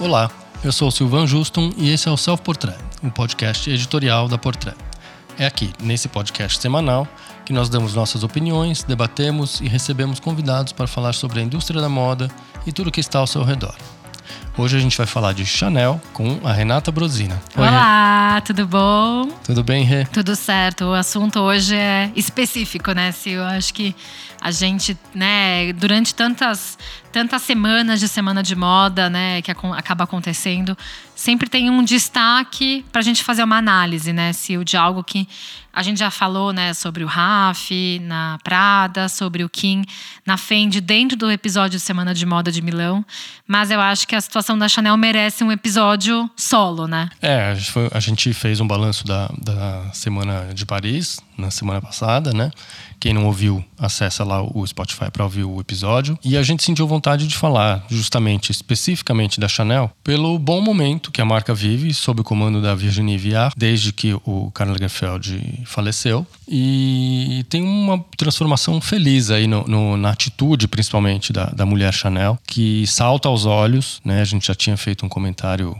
Olá, eu sou o Silvan Justum e esse é o Self Portrait, um podcast editorial da Portrait. É aqui, nesse podcast semanal, que nós damos nossas opiniões, debatemos e recebemos convidados para falar sobre a indústria da moda e tudo que está ao seu redor. Hoje a gente vai falar de Chanel com a Renata Brosina. Oi, Olá, Rê. tudo bom? Tudo bem, Rê? Tudo certo. O assunto hoje é específico, né, Sil? Eu acho que a gente, né, durante tantas, tantas semanas de semana de moda, né, que acaba acontecendo, sempre tem um destaque para a gente fazer uma análise, né, Sil, de algo que a gente já falou, né, sobre o Raf, na Prada, sobre o Kim, na Fendi, dentro do episódio de Semana de Moda de Milão. Mas eu acho que a situação da Chanel merece um episódio solo, né? É, a gente fez um balanço da, da Semana de Paris na semana passada, né? Quem não ouviu, acessa lá o Spotify para ouvir o episódio. E a gente sentiu vontade de falar justamente, especificamente da Chanel, pelo bom momento que a marca vive sob o comando da Virginie Viard, desde que o Karl Lagerfeld faleceu. E tem uma transformação feliz aí no, no, na atitude, principalmente, da, da mulher Chanel, que salta aos olhos. Né? A gente já tinha feito um comentário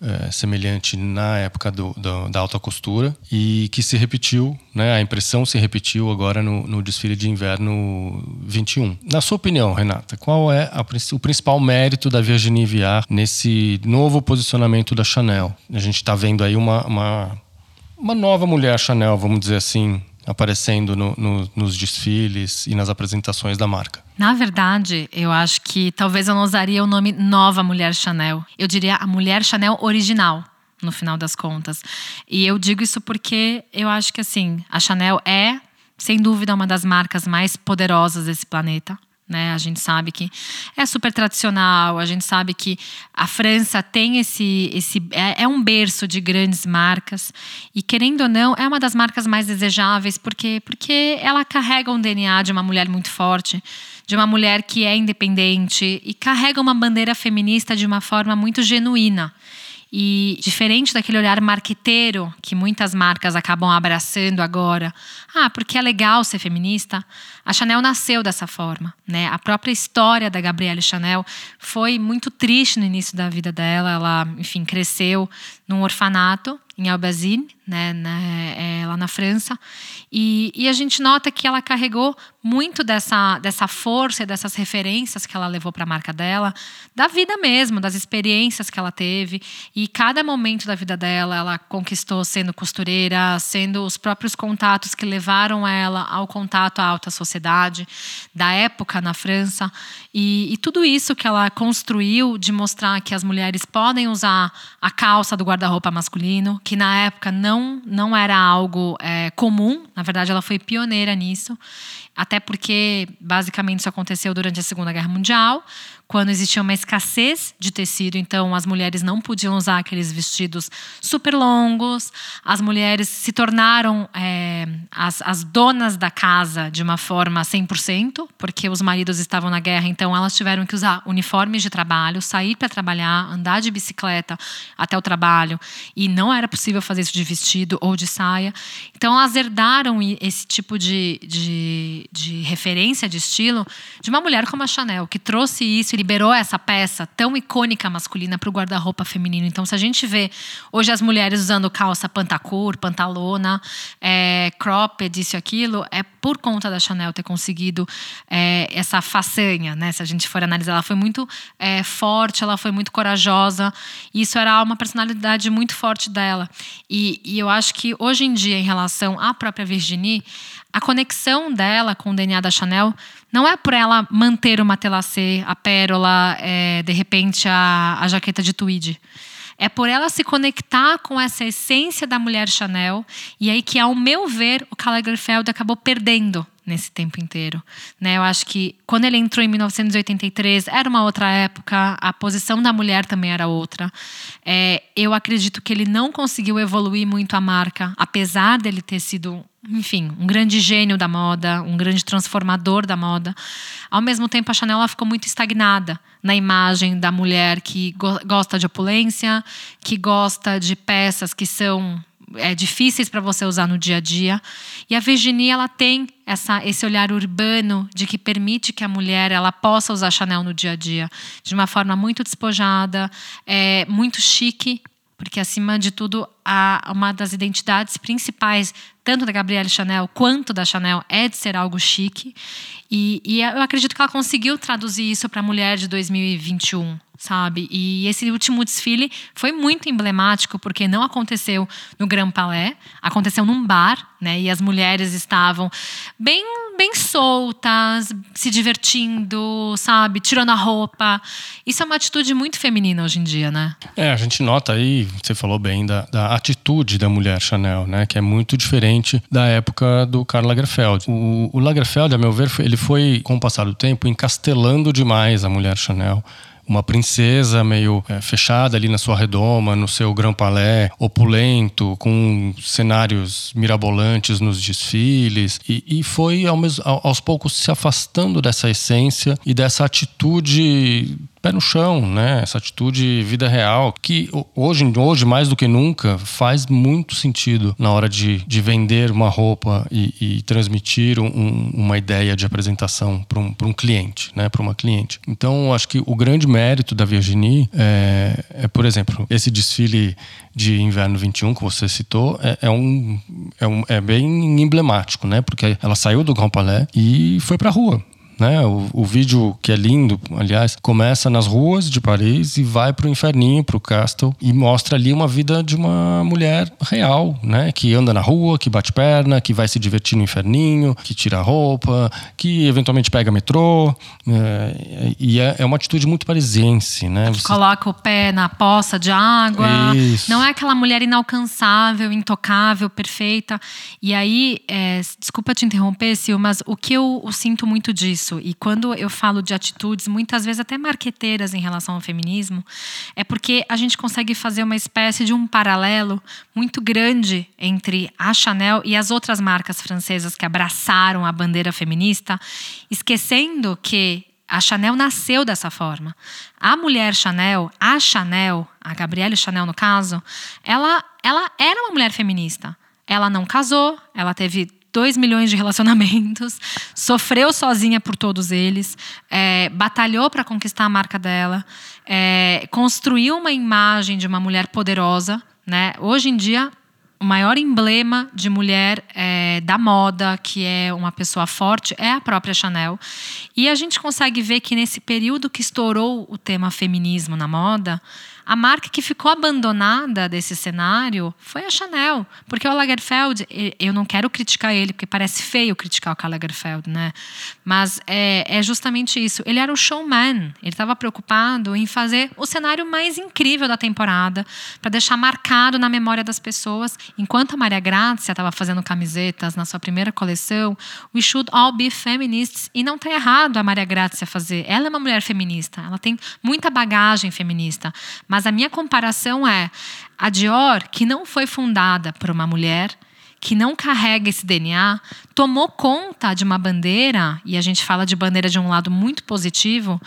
é, semelhante na época do, do, da alta costura e que se repetiu, né, a impressão se repetiu agora no, no, desfile de inverno 21. Na sua opinião, Renata, qual é a, o principal mérito da Virginie Viard nesse novo posicionamento da Chanel? A gente está vendo aí uma, uma, uma nova mulher Chanel, vamos dizer assim, aparecendo no, no, nos desfiles e nas apresentações da marca? Na verdade, eu acho que talvez eu não usaria o nome Nova Mulher Chanel. Eu diria a Mulher Chanel original, no final das contas. E eu digo isso porque eu acho que assim, a Chanel é, sem dúvida, uma das marcas mais poderosas desse planeta. Né? A gente sabe que é super tradicional, a gente sabe que a França tem esse. esse é, é, um berço de grandes marcas. E querendo ou não, é uma das marcas mais desejáveis, porque, porque ela carrega um DNA de uma mulher muito forte, de uma mulher que é independente e carrega uma bandeira feminista de uma forma muito genuína. E diferente daquele olhar marqueteiro que muitas marcas acabam abraçando agora, ah, porque é legal ser feminista, a Chanel nasceu dessa forma, né? A própria história da Gabrielle Chanel foi muito triste no início da vida dela. Ela, enfim, cresceu num orfanato em Albazine, né, né é, lá na França. E, e, a gente nota que ela carregou muito dessa, dessa força e dessas referências que ela levou para a marca dela, da vida mesmo, das experiências que ela teve. E cada momento da vida dela, ela conquistou sendo costureira, sendo os próprios contatos que levaram ela ao contato à alta sociedade da época na França. E, e tudo isso que ela construiu de mostrar que as mulheres podem usar a calça do guarda-roupa masculino, que na época não, não era algo é, comum, na verdade, ela foi pioneira nisso. Até porque, basicamente, isso aconteceu durante a Segunda Guerra Mundial, quando existia uma escassez de tecido, então as mulheres não podiam usar aqueles vestidos super longos. As mulheres se tornaram é, as, as donas da casa de uma forma 100%, porque os maridos estavam na guerra, então elas tiveram que usar uniformes de trabalho, sair para trabalhar, andar de bicicleta até o trabalho, e não era possível fazer isso de vestido ou de saia. Então elas herdaram esse tipo de, de, de referência de estilo de uma mulher como a Chanel, que trouxe isso liberou essa peça tão icônica masculina para o guarda-roupa feminino. Então, se a gente vê hoje as mulheres usando calça pantacur, pantalona, é, cropped, isso e aquilo, é por conta da Chanel ter conseguido é, essa façanha, né? Se a gente for analisar, ela foi muito é, forte, ela foi muito corajosa. Isso era uma personalidade muito forte dela. E, e eu acho que hoje em dia, em relação à própria Virginie, a conexão dela com o DNA da Chanel não é por ela manter o matelacê, a pérola, é, de repente a, a jaqueta de tweed. É por ela se conectar com essa essência da mulher Chanel e aí que, ao meu ver, o Karl Lagerfeld acabou perdendo nesse tempo inteiro. Né? Eu acho que quando ele entrou em 1983 era uma outra época, a posição da mulher também era outra. É, eu acredito que ele não conseguiu evoluir muito a marca, apesar dele ter sido enfim, um grande gênio da moda, um grande transformador da moda. Ao mesmo tempo, a Chanel ficou muito estagnada na imagem da mulher que go gosta de opulência, que gosta de peças que são é, difíceis para você usar no dia a dia. E a Virginie ela tem essa, esse olhar urbano de que permite que a mulher ela possa usar Chanel no dia a dia de uma forma muito despojada, é, muito chique, porque acima de tudo a, uma das identidades principais tanto da Gabrielle Chanel quanto da Chanel é de ser algo chique e, e eu acredito que ela conseguiu traduzir isso para a mulher de 2021 sabe? E esse último desfile foi muito emblemático porque não aconteceu no Grand Palais, aconteceu num bar, né? E as mulheres estavam bem bem soltas, se divertindo, sabe, tirando a roupa. Isso é uma atitude muito feminina hoje em dia, né? É, a gente nota aí, você falou bem da, da atitude da mulher Chanel, né? Que é muito diferente da época do Karl Lagerfeld. O, o Lagerfeld, a meu ver, ele foi com o passar do tempo encastelando demais a mulher Chanel uma princesa meio é, fechada ali na sua redoma, no seu Grand Palais, opulento, com cenários mirabolantes nos desfiles. E, e foi aos poucos se afastando dessa essência e dessa atitude pé no chão, né? Essa atitude vida real, que hoje, hoje mais do que nunca, faz muito sentido na hora de, de vender uma roupa e, e transmitir um, uma ideia de apresentação para um, um cliente, né? Para uma cliente. Então, acho que o grande mérito da Virginie é, é, por exemplo, esse desfile de inverno 21 que você citou é, é, um, é, um, é bem emblemático, né? Porque ela saiu do Grand Palais e foi para a rua. Né? O, o, vídeo, que é lindo, aliás, começa nas ruas de Paris e vai para o inferninho, para o Castle, e mostra ali uma vida de uma mulher real, né? que anda na rua, que bate perna, que vai se divertir no inferninho, que tira roupa, que eventualmente pega metrô. É, e é, é, uma atitude muito parisiense. Né? Você... Coloca o pé na poça de água. Isso. Não é aquela mulher inalcançável, intocável, perfeita. E aí, é, desculpa te interromper, Sil, mas o que eu, eu sinto muito disso? Isso. E quando eu falo de atitudes, muitas vezes até marqueteiras em relação ao feminismo, é porque a gente consegue fazer uma espécie de um paralelo muito grande entre a Chanel e as outras marcas francesas que abraçaram a bandeira feminista, esquecendo que a Chanel nasceu dessa forma. A mulher Chanel, a Chanel, a Gabrielle Chanel no caso, ela, ela era uma mulher feminista. Ela não casou, ela teve 2 milhões de relacionamentos, sofreu sozinha por todos eles, é, batalhou para conquistar a marca dela, é, construiu uma imagem de uma mulher poderosa. Né? Hoje em dia, o maior emblema de mulher é, da moda, que é uma pessoa forte, é a própria Chanel. E a gente consegue ver que nesse período que estourou o tema feminismo na moda, a marca que ficou abandonada desse cenário foi a Chanel, porque o Lagerfeld, eu não quero criticar ele, porque parece feio criticar o Karl Lagerfeld, né? Mas é, é justamente isso. Ele era o showman, ele estava preocupado em fazer o cenário mais incrível da temporada, para deixar marcado na memória das pessoas. Enquanto a Maria Grazia estava fazendo camisetas na sua primeira coleção, We Should All Be Feminists, e não está errado a Maria Grazia fazer. Ela é uma mulher feminista, ela tem muita bagagem feminista, mas a minha comparação é a Dior, que não foi fundada por uma mulher, que não carrega esse DNA, tomou conta de uma bandeira, e a gente fala de bandeira de um lado muito positivo,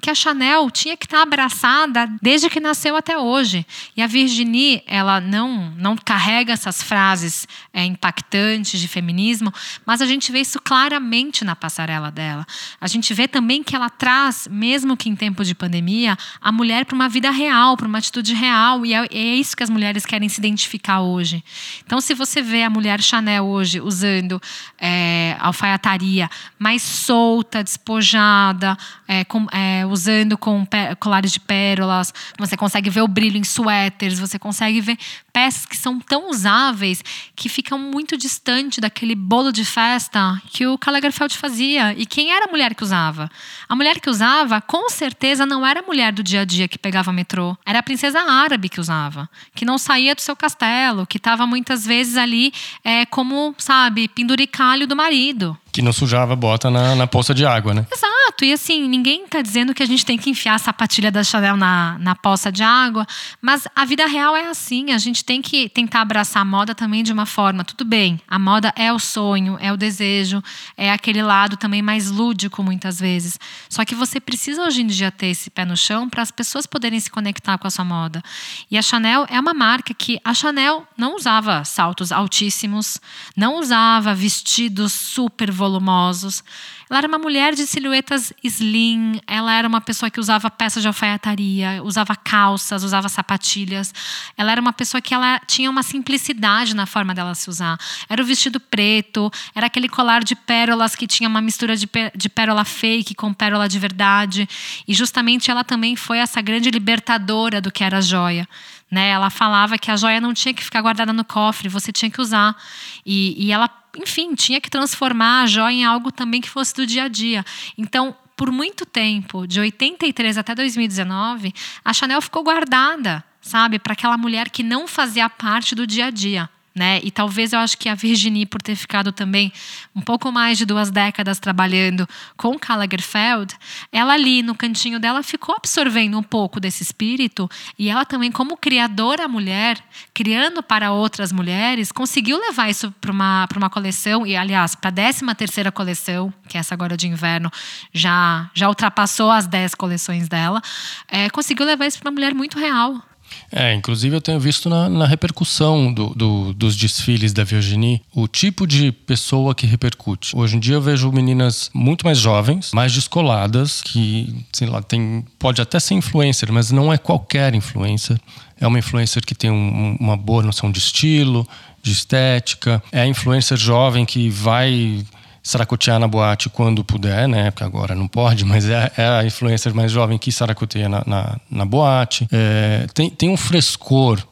que a Chanel tinha que estar abraçada desde que nasceu até hoje. E a Virginie, ela não, não carrega essas frases é, impactantes de feminismo, mas a gente vê isso claramente na passarela dela. A gente vê também que ela traz, mesmo que em tempo de pandemia, a mulher para uma vida real, para uma atitude real. E é, é isso que as mulheres querem se identificar hoje. Então, se você vê a mulher Chanel hoje usando é, alfaiataria mais solta, despojada, é, com, é, usando com colares de pérolas, você consegue ver o brilho em suéteres, você consegue ver peças que são tão usáveis que ficam muito distante daquele bolo de festa que o Karl Lagerfeld fazia. E quem era a mulher que usava? A mulher que usava, com certeza, não era a mulher do dia a dia que pegava metrô. Era a princesa árabe que usava, que não saía do seu castelo, que estava muitas vezes ali é, como, sabe, penduricalho do marido. Que não sujava bota na, na poça de água, né? Exato Exato. E assim, ninguém está dizendo que a gente tem que enfiar a sapatilha da Chanel na, na poça de água, mas a vida real é assim. A gente tem que tentar abraçar a moda também de uma forma. Tudo bem, a moda é o sonho, é o desejo, é aquele lado também mais lúdico muitas vezes. Só que você precisa hoje em dia ter esse pé no chão para as pessoas poderem se conectar com a sua moda. E a Chanel é uma marca que a Chanel não usava saltos altíssimos, não usava vestidos super volumosos. Ela era uma mulher de silhuetas slim, ela era uma pessoa que usava peças de alfaiataria, usava calças, usava sapatilhas. Ela era uma pessoa que ela tinha uma simplicidade na forma dela se usar. Era o vestido preto, era aquele colar de pérolas que tinha uma mistura de, de pérola fake com pérola de verdade. E justamente ela também foi essa grande libertadora do que era joia. Né? Ela falava que a joia não tinha que ficar guardada no cofre, você tinha que usar. E, e ela enfim, tinha que transformar a joia em algo também que fosse do dia a dia. Então, por muito tempo, de 83 até 2019, a Chanel ficou guardada, sabe, para aquela mulher que não fazia parte do dia a dia né? E talvez eu acho que a Virginie, por ter ficado também um pouco mais de duas décadas trabalhando com Karl Lagerfeld, ela ali no cantinho dela ficou absorvendo um pouco desse espírito e ela também, como criadora mulher, criando para outras mulheres, conseguiu levar isso para uma, para uma coleção e, aliás, para a 13 terceira coleção, que é essa agora de inverno, já, já ultrapassou as 10 coleções dela, é, conseguiu levar isso para uma mulher muito real, é, inclusive eu tenho visto na, na repercussão do, do, dos desfiles da Virginie o tipo de pessoa que repercute. Hoje em dia eu vejo meninas muito mais jovens, mais descoladas, que, sei lá, tem, pode até ser influencer, mas não é qualquer influencer. É uma influencer que tem um, uma boa noção de estilo, de estética. É a influencer jovem que vai saracotear na boate quando puder, né? Porque agora não pode, mas é, é a influencer mais jovem que saracoteia na, na, na boate. É, tem, tem um frescor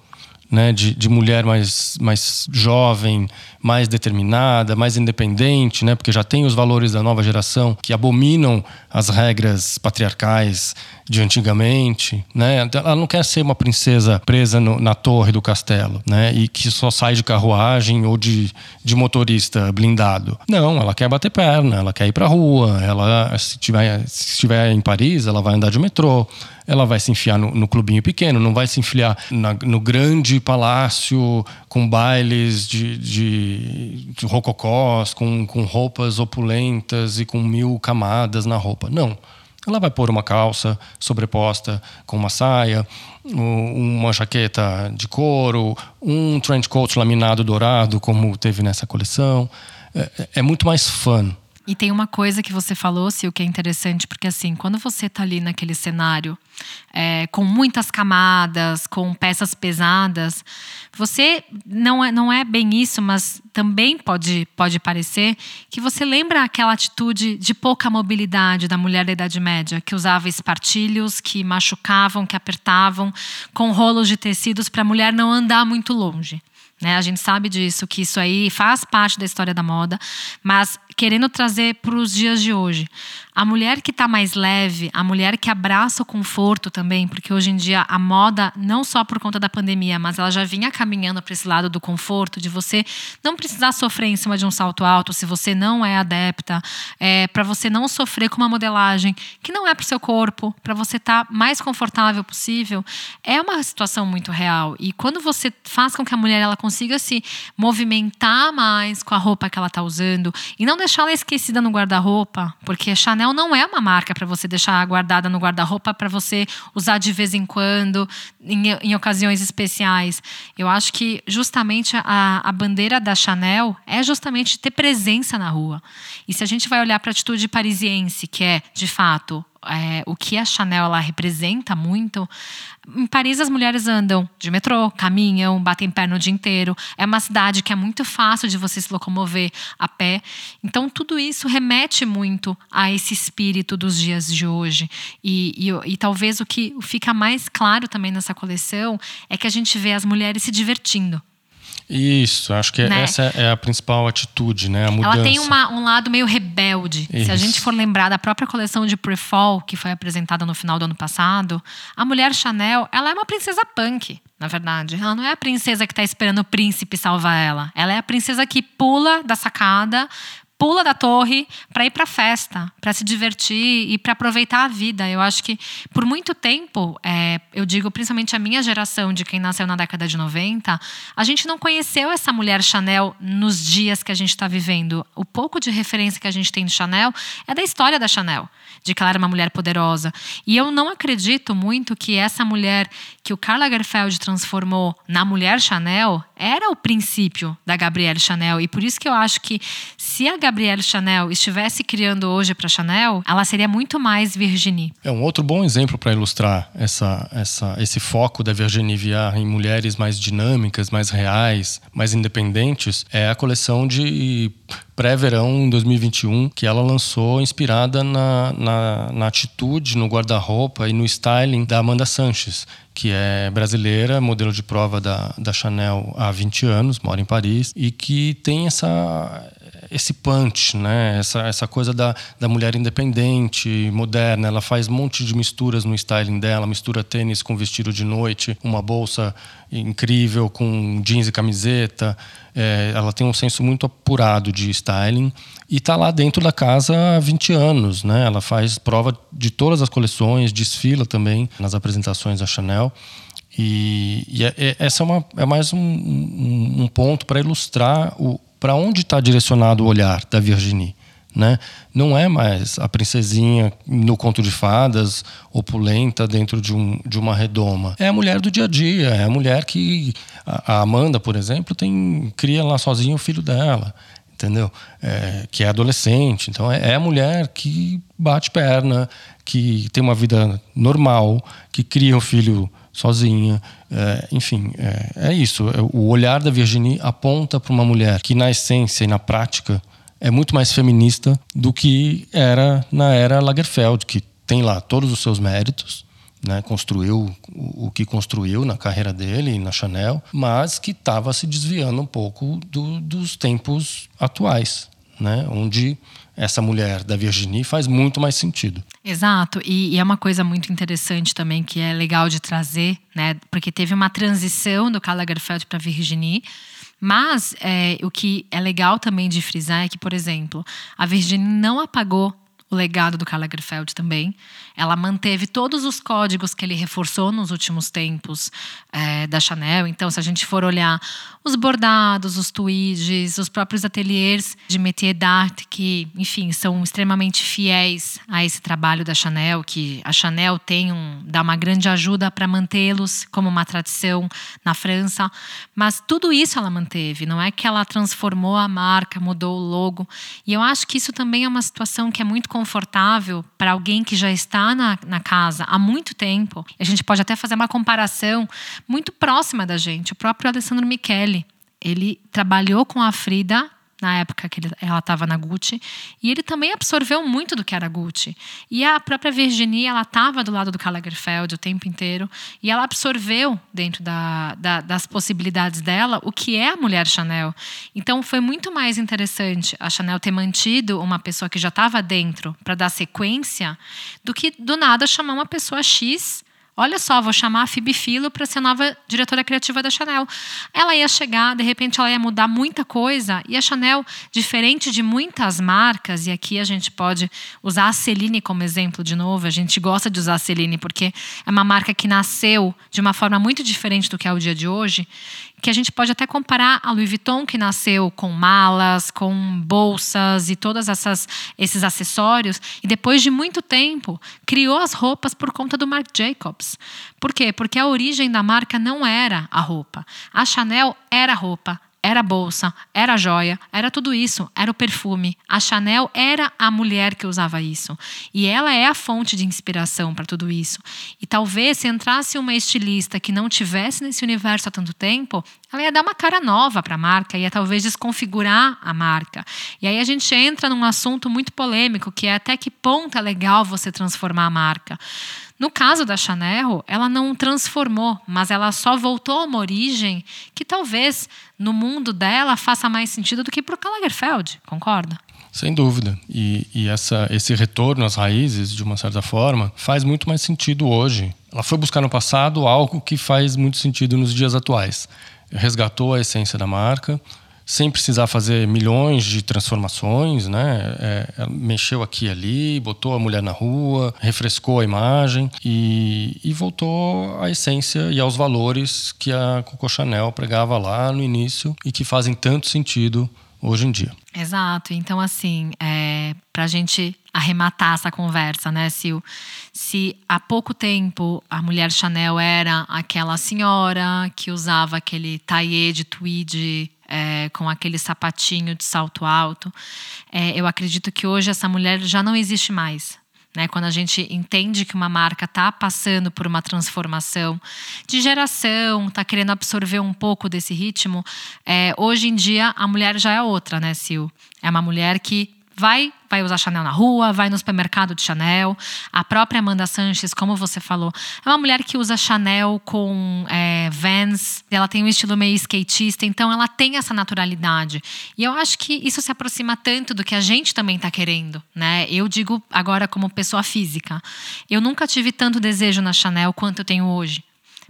né, de, de mulher mais, mais jovem, mais determinada, mais independente, né, porque já tem os valores da nova geração que abominam as regras patriarcais de antigamente, né? Ela não quer ser uma princesa presa no, na torre do castelo, né? E que só sai de carruagem ou de, de motorista blindado. Não, ela quer bater perna, ela quer ir pra rua, ela se tiver, se estiver em Paris, ela vai andar de metrô, ela vai se enfiar no, no clubinho pequeno, não vai se enfiar na, no grande palácio com bailes de, de, de rococós, com, com roupas opulentas e com mil camadas na roupa. Não. Ela vai pôr uma calça sobreposta com uma saia, uma jaqueta de couro, um trench coat laminado dourado, como teve nessa coleção. É, é muito mais fun. E tem uma coisa que você falou, Sil, que é interessante, porque assim, quando você está ali naquele cenário é, com muitas camadas, com peças pesadas, você não é, não é bem isso, mas também pode, pode parecer que você lembra aquela atitude de pouca mobilidade da mulher da Idade Média, que usava espartilhos, que machucavam, que apertavam, com rolos de tecidos para a mulher não andar muito longe. Né? A gente sabe disso, que isso aí faz parte da história da moda, mas querendo trazer para os dias de hoje. A mulher que está mais leve, a mulher que abraça o conforto também, porque hoje em dia a moda, não só por conta da pandemia, mas ela já vinha caminhando para esse lado do conforto, de você não precisar sofrer em cima de um salto alto se você não é adepta, é, para você não sofrer com uma modelagem que não é para o seu corpo, para você estar tá mais confortável possível, é uma situação muito real. E quando você faz com que a mulher ela consiga se movimentar mais com a roupa que ela está usando e não deixar ela esquecida no guarda-roupa, porque Chanel não é uma marca para você deixar guardada no guarda-roupa para você usar de vez em quando, em, em, ocasiões especiais. Eu acho que justamente a, a bandeira da Chanel é justamente ter presença na rua. E se a gente vai olhar para a atitude parisiense, que é, de fato, é, o que a Chanel ela representa muito. Em Paris, as mulheres andam de metrô, caminham, batem pé no dia inteiro. É uma cidade que é muito fácil de você se locomover a pé. Então, tudo isso remete muito a esse espírito dos dias de hoje. E, e, e talvez o que fica mais claro também nessa coleção é que a gente vê as mulheres se divertindo. Isso, acho que né? essa é a principal atitude, né? A mudança. Ela tem uma, um lado meio rebelde. Isso. Se a gente for lembrar da própria coleção de Pre-Fall, que foi apresentada no final do ano passado, a mulher Chanel, ela é uma princesa punk, na verdade. Ela não é a princesa que está esperando o príncipe salvar ela. Ela é a princesa que pula da sacada pula da torre para ir para festa, para se divertir e para aproveitar a vida. Eu acho que por muito tempo, é, eu digo principalmente a minha geração de quem nasceu na década de 90, a gente não conheceu essa mulher Chanel nos dias que a gente está vivendo. O pouco de referência que a gente tem de Chanel é da história da Chanel, de que ela era uma mulher poderosa. E eu não acredito muito que essa mulher que o Karl Lagerfeld transformou na mulher Chanel era o princípio da Gabrielle Chanel. E por isso que eu acho que se a Gabrielle Chanel estivesse criando hoje para Chanel, ela seria muito mais Virginie. É um outro bom exemplo para ilustrar essa, essa, esse foco da Virginie Viard em mulheres mais dinâmicas, mais reais, mais independentes. É a coleção de pré-verão 2021 que ela lançou inspirada na, na, na atitude, no guarda-roupa e no styling da Amanda Sanches que é brasileira, modelo de prova da, da Chanel há 20 anos, mora em Paris, e que tem essa, esse punch, né? essa, essa coisa da, da mulher independente, moderna. Ela faz um monte de misturas no styling dela, mistura tênis com vestido de noite, uma bolsa incrível com jeans e camiseta. É, ela tem um senso muito apurado de styling e está lá dentro da casa há 20 anos. Né? Ela faz prova de todas as coleções, desfila também nas apresentações da Chanel. E, e é, é, essa é, uma, é mais um, um, um ponto para ilustrar para onde está direcionado o olhar da Virginie. Né? Não é mais a princesinha no conto de fadas, opulenta dentro de, um, de uma redoma. É a mulher do dia a dia, é a mulher que a Amanda, por exemplo, tem cria lá sozinha o filho dela, entendeu? É, que é adolescente. Então é, é a mulher que bate perna, que tem uma vida normal, que cria um filho sozinha. É, enfim, é, é, isso. É, o olhar da Virginie aponta para uma mulher que, na essência e na prática, é muito mais feminista do que era na era Lagerfeld, que tem lá todos os seus méritos, né, construiu o, que construiu na carreira dele na Chanel, mas que estava se desviando um pouco do, dos tempos atuais, né, onde essa mulher da Virginie faz muito mais sentido. Exato, e, e, é uma coisa muito interessante também que é legal de trazer, né, porque teve uma transição do Karl Lagerfeld para Virginie, mas é, o que é legal também de frisar é que, por exemplo, a Virginie não apagou o legado do Karl Lagerfeld também. Ela manteve todos os códigos que ele reforçou nos últimos tempos é, da Chanel. Então, se a gente for olhar os bordados, os tweeds, os próprios ateliês de métier d'art, que, enfim, são extremamente fiéis a esse trabalho da Chanel, que a Chanel tem um, dá uma grande ajuda para mantê-los como uma tradição na França. Mas tudo isso ela manteve, não é que ela transformou a marca, mudou o logo. E eu acho que isso também é uma situação que é muito confortável para alguém que já está na, na casa há muito tempo. A gente pode até fazer uma comparação muito próxima da gente. O próprio Alessandro Michele, ele trabalhou com a Frida na época que ele, ela estava na Gucci, e ele também absorveu muito do que era Gucci. E a própria Virginie, ela estava do lado do Karl Lagerfeld o tempo inteiro, e ela absorveu dentro da, da, das possibilidades dela o que é a mulher Chanel. Então foi muito mais interessante a Chanel ter mantido uma pessoa que já estava dentro para dar sequência, do que do nada chamar uma pessoa X Olha só, vou chamar a Phoebe Philo para ser nova diretora criativa da Chanel. Ela ia chegar, de repente ela ia mudar muita coisa. E a Chanel, diferente de muitas marcas, e aqui a gente pode usar a Celine como exemplo de novo, a gente gosta de usar a Celine porque é uma marca que nasceu de uma forma muito diferente do que é o dia de hoje que a gente pode até comparar a Louis Vuitton, que nasceu com malas, com bolsas e todos esses acessórios, e depois de muito tempo criou as roupas por conta do Marc Jacobs. Por quê? Porque a origem da marca não era a roupa. A Chanel era a roupa, era a bolsa, era a joia, era tudo isso, era o perfume. A Chanel era a mulher que usava isso. E ela é a fonte de inspiração para tudo isso. E talvez se entrasse uma estilista que não tivesse nesse universo há tanto tempo, ela ia dar uma cara nova para a marca, ia talvez desconfigurar a marca. E aí a gente entra num assunto muito polêmico, que é até que ponto é legal você transformar a marca. No caso da Chanel, ela não transformou, mas ela só voltou a uma origem que talvez no mundo dela faça mais sentido do que para o Lagerfeld, concorda? Sem dúvida. E, e essa, esse retorno às raízes, de uma certa forma, faz muito mais sentido hoje. Ela foi buscar no passado algo que faz muito sentido nos dias atuais. Resgatou a essência da marca, sem precisar fazer milhões de transformações, né? É, mexeu aqui e ali, botou a mulher na rua, refrescou a imagem e, e voltou à essência e aos valores que a Coco Chanel pregava lá no início e que fazem tanto sentido hoje em dia. Exato. Então, assim, é, para a gente arrematar essa conversa, né, Sil? Se há pouco tempo a mulher Chanel era aquela senhora que usava aquele taillé de tweed é, com aquele sapatinho de salto alto, é, eu acredito que hoje essa mulher já não existe mais. Né, quando a gente entende que uma marca está passando por uma transformação de geração, está querendo absorver um pouco desse ritmo, é, hoje em dia a mulher já é outra, né, Sil? É uma mulher que vai vai usar Chanel na rua, vai no supermercado de Chanel. A própria Amanda Sanches, como você falou, é uma mulher que usa Chanel com é, Vans. Ela tem um estilo meio skatista, então ela tem essa naturalidade. E eu acho que isso se aproxima tanto do que a gente também está querendo, né? Eu digo agora como pessoa física, eu nunca tive tanto desejo na Chanel quanto eu tenho hoje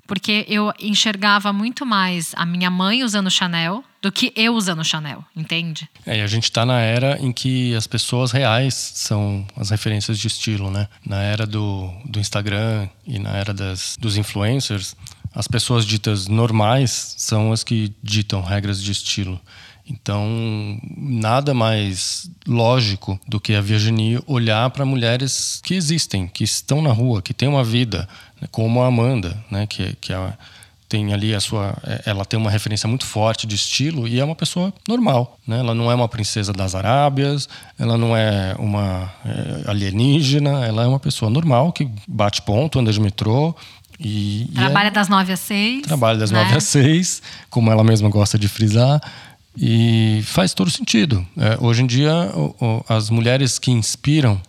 porque eu enxergava muito mais a minha mãe usando Chanel do que eu usando Chanel, entende? É, e a gente está na era em que as pessoas reais são as referências de estilo, né? Na era do, do Instagram e na era das, dos influencers, as pessoas ditas normais são as que ditam regras de estilo. Então, nada mais lógico do que a Virginie olhar para mulheres que existem, que estão na rua, que têm uma vida, né, como a Amanda, né, que, que a, tem ali a sua, é, ela tem uma referência muito forte de estilo e é uma pessoa normal, né? Ela não é uma princesa das Arábias, ela não é uma é, alienígena, ela é uma pessoa normal que bate ponto, anda de metrô, e, trabalha e é, das nove às seis. Trabalha das né? nove às seis, como ela mesma gosta de frisar. E faz todo sentido. É, hoje em dia, o, o, as mulheres que inspiram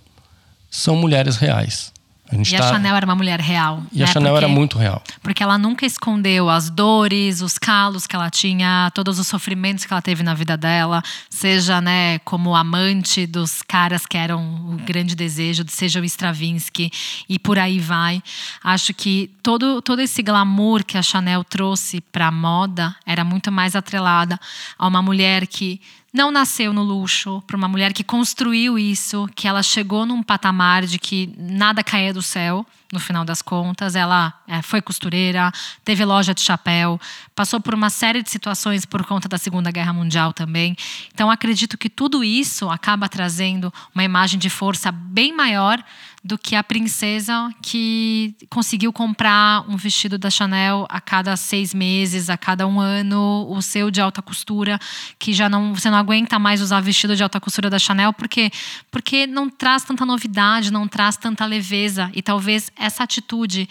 são mulheres reais. A e tá... a Chanel era uma mulher real. E né? a Chanel porque, era muito real. Porque ela nunca escondeu as dores, os calos que ela tinha, todos os sofrimentos que ela teve na vida dela, seja né, como amante dos caras que eram o grande desejo, seja o Stravinsky e por aí vai. Acho que todo, todo esse glamour que a Chanel trouxe para a moda era muito mais atrelada a uma mulher que não nasceu no luxo, para uma mulher que construiu isso, que ela chegou num patamar de que nada caía do céu, no final das contas. Ela é, foi costureira, teve loja de chapéu, passou por uma série de situações por conta da Segunda Guerra Mundial também. Então, acredito que tudo isso acaba trazendo uma imagem de força bem maior do que a princesa que conseguiu comprar um vestido da Chanel a cada seis meses, a cada um ano, o seu de alta costura, que já não você não aguenta mais usar vestido de alta costura da Chanel porque porque não traz tanta novidade, não traz tanta leveza e talvez essa atitude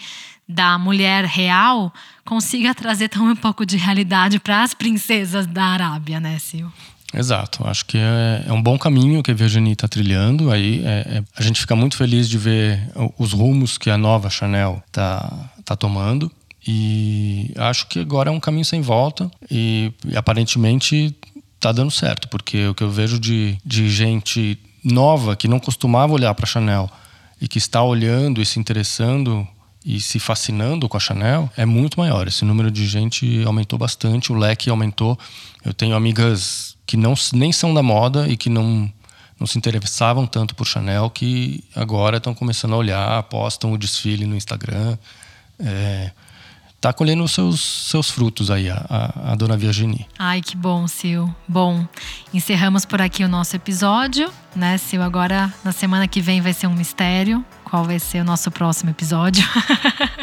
da mulher real consiga trazer tão um pouco de realidade para as princesas da Arábia, né, Sil? Exato, acho que é, é, um bom caminho que a Virginie está trilhando. Aí é, é, a gente fica muito feliz de ver os rumos que a nova Chanel está tá tomando. E acho que agora é um caminho sem volta e, e aparentemente está dando certo, porque o que eu vejo de, de gente nova que não costumava olhar para Chanel e que está olhando e se interessando e se fascinando com a Chanel é muito maior. Esse número de gente aumentou bastante, o leque aumentou. Eu tenho amigas que não nem são da moda e que não não se interessavam tanto por Chanel que agora estão começando a olhar, postam o desfile no Instagram. É, tá colhendo os seus, seus frutos aí, a, a, dona Virginie. Ai, que bom, Sil. Bom, encerramos por aqui o nosso episódio, né, Sil? Agora, na semana que vem, vai ser um mistério. Qual vai ser o nosso próximo episódio?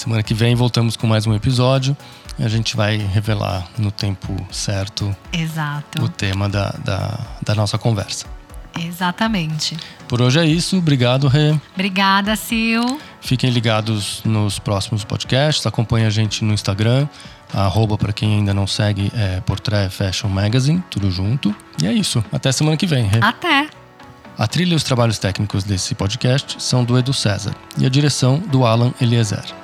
semana que vem voltamos com mais um episódio. A gente vai revelar no tempo certo Exato. o tema da, da, da nossa conversa. Exatamente. Por hoje é isso. Obrigado, Rê. Obrigada, Sil. Fiquem ligados nos próximos podcasts. Acompanhe a gente no Instagram. arroba, para quem ainda não segue, é Portrait Fashion Magazine, tudo junto. E é isso. Até semana que vem, Rê. Até. A trilha e os trabalhos técnicos desse podcast são do Edu César e a direção do Alan Eliezer.